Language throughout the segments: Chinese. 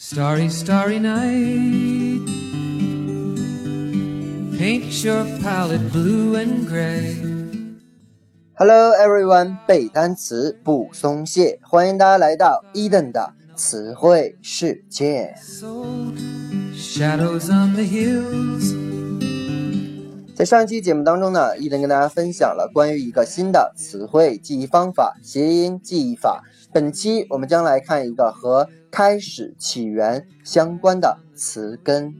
Starry, starry night. Paint your palette blue and gray. Hello everyone，背单词不松懈，欢迎大家来到伊登的词汇世界。 So, shadows on the hills. 在上一期节目当中呢，伊登跟大家分享了关于一个新的词汇记忆方法——谐音记忆法。本期我们将来看一个和开始、起源相关的词根。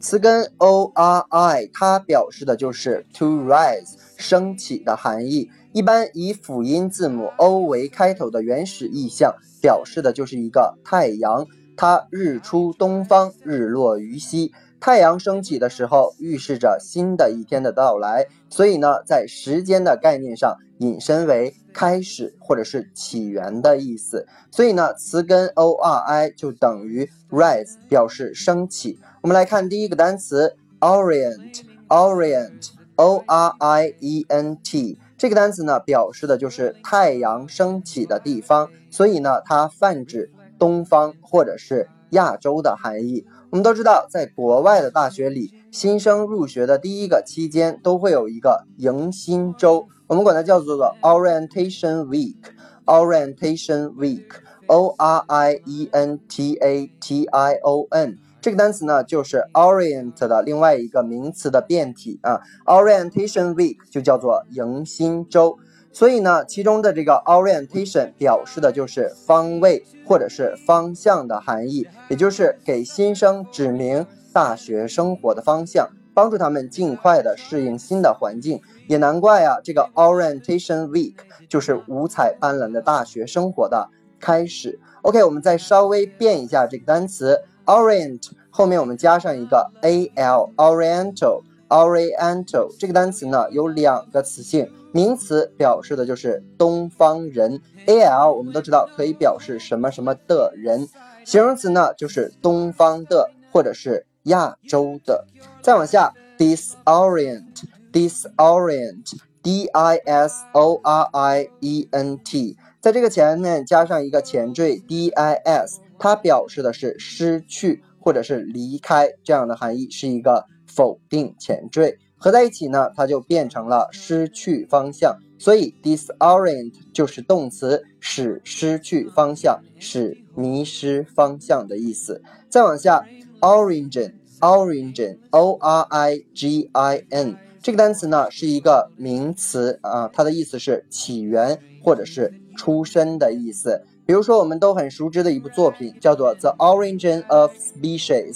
词根 o r i，它表示的就是 to rise 升起的含义。一般以辅音字母 o 为开头的原始意象，表示的就是一个太阳，它日出东方，日落于西。太阳升起的时候，预示着新的一天的到来，所以呢，在时间的概念上引申为开始或者是起源的意思。所以呢，词根 o r i 就等于 rise，表示升起。我们来看第一个单词 orient，orient，o r i e n t。这个单词呢，表示的就是太阳升起的地方，所以呢，它泛指东方或者是亚洲的含义。我们都知道，在国外的大学里，新生入学的第一个期间都会有一个迎新周，我们管它叫做 orientation week。orientation week，o r i e n t a t i o n。这个单词呢，就是 orient 的另外一个名词的变体啊。orientation week 就叫做迎新周。所以呢，其中的这个 orientation 表示的就是方位或者是方向的含义，也就是给新生指明大学生活的方向，帮助他们尽快的适应新的环境。也难怪啊，这个 orientation week 就是五彩斑斓的大学生活的开始。OK，我们再稍微变一下这个单词 orient 后面我们加上一个 al，oriental。Oriental 这个单词呢有两个词性，名词表示的就是东方人，al 我们都知道可以表示什么什么的人，形容词呢就是东方的或者是亚洲的。再往下，disorient，disorient，d i s o r i e n t，在这个前面加上一个前缀 d i s，它表示的是失去或者是离开这样的含义，是一个。否定前缀合在一起呢，它就变成了失去方向。所以 disorient 就是动词，使失去方向，使迷失方向的意思。再往下，origin，origin，o r i g i n 这个单词呢是一个名词啊，它的意思是起源或者是出身的意思。比如说我们都很熟知的一部作品叫做《The Origin of Species》。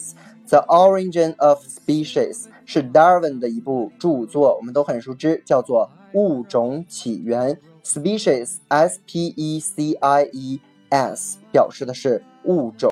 The Origin of Species 是 Darwin 的一部著作，我们都很熟知，叫做《物种起源》。Species，S P E C I E S，表示的是物种。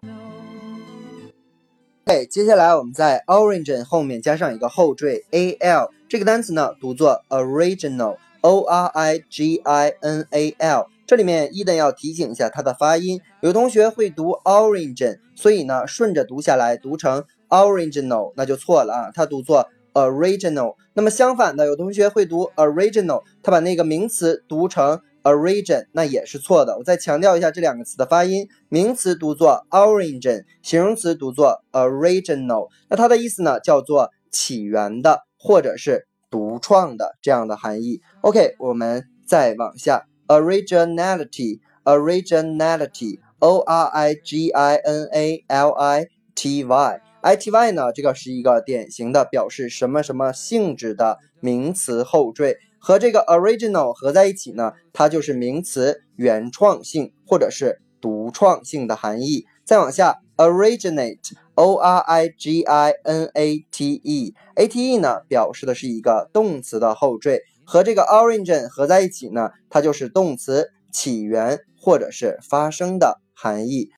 OK，接下来我们在 origin 后面加上一个后缀 a l，这个单词呢读作 original，O R I G I N A L。这里面伊登要提醒一下它的发音，有同学会读 origin，所以呢顺着读下来读成。Original 那就错了啊，它读作 original。那么相反的，有同学会读 original，他把那个名词读成 origin，那也是错的。我再强调一下这两个词的发音，名词读作 origin，形容词读作 original。那它的意思呢，叫做起源的或者是独创的这样的含义。OK，我们再往下，originality，originality，O R I G I N A L I T Y。I t y 呢，这个是一个典型的表示什么什么性质的名词后缀，和这个 original 合在一起呢，它就是名词原创性或者是独创性的含义。再往下，originate，o r i g i n a t e，a t e 呢，表示的是一个动词的后缀，和这个 origin 合在一起呢，它就是动词起源或者是发生的含义。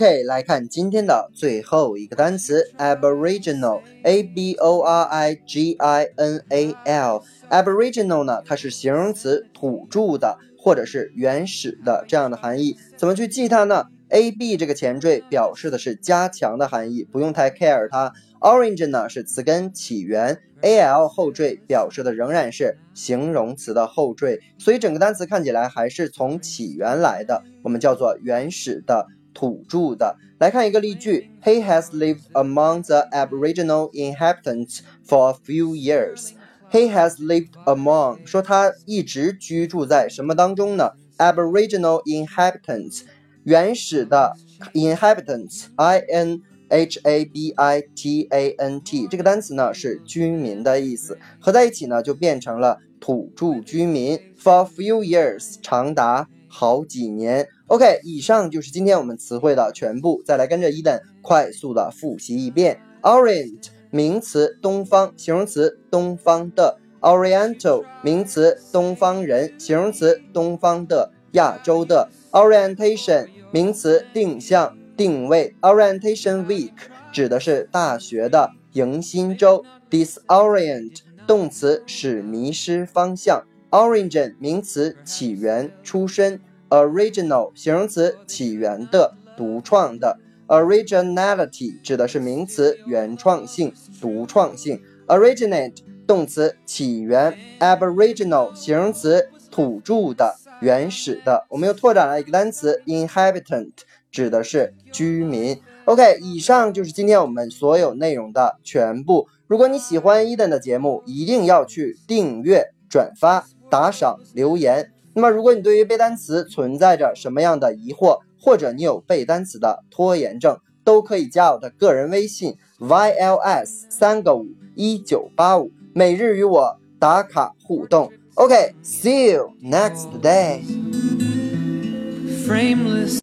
OK，来看今天的最后一个单词，aboriginal，a b o r i g i n a l。aboriginal 呢，它是形容词，土著的或者是原始的这样的含义。怎么去记它呢 a b 这个前缀表示的是加强的含义，不用太 care 它。Origin 呢是词根起源，al 后缀表示的仍然是形容词的后缀，所以整个单词看起来还是从起源来的，我们叫做原始的、土着的。来看一个例句：He has lived among the Aboriginal inhabitants for a few years. He has lived among 说他一直居住在什么当中呢？Aboriginal inhabitants 原始的 inhabitants，i n h a b i t a n t 这个单词呢是居民的意思，合在一起呢就变成了土着居民。For a few years，长达 好几年。OK，以上就是今天我们词汇的全部。再来跟着伊登快速的复习一遍。Orient，名词，东方；形容词，东方的。Oriental，名词，东方人；形容词，东方的，亚洲的。Orientation，名词，定向。定位 orientation week 指的是大学的迎新周。disorient 动词使迷失方向。Origin 名词起源出身。original 形容词起源的独创的。originality 指的是名词原创性独创性。originate 动词起源。aboriginal 形容词土著的原始的。我们又拓展了一个单词 inhabitant。指的是居民。OK，以上就是今天我们所有内容的全部。如果你喜欢伊登的节目，一定要去订阅、转发、打赏、留言。那么，如果你对于背单词存在着什么样的疑惑，或者你有背单词的拖延症，都可以加我的个人微信 yls 三个五一九八五，每日与我打卡互动。OK，see you next day。frameless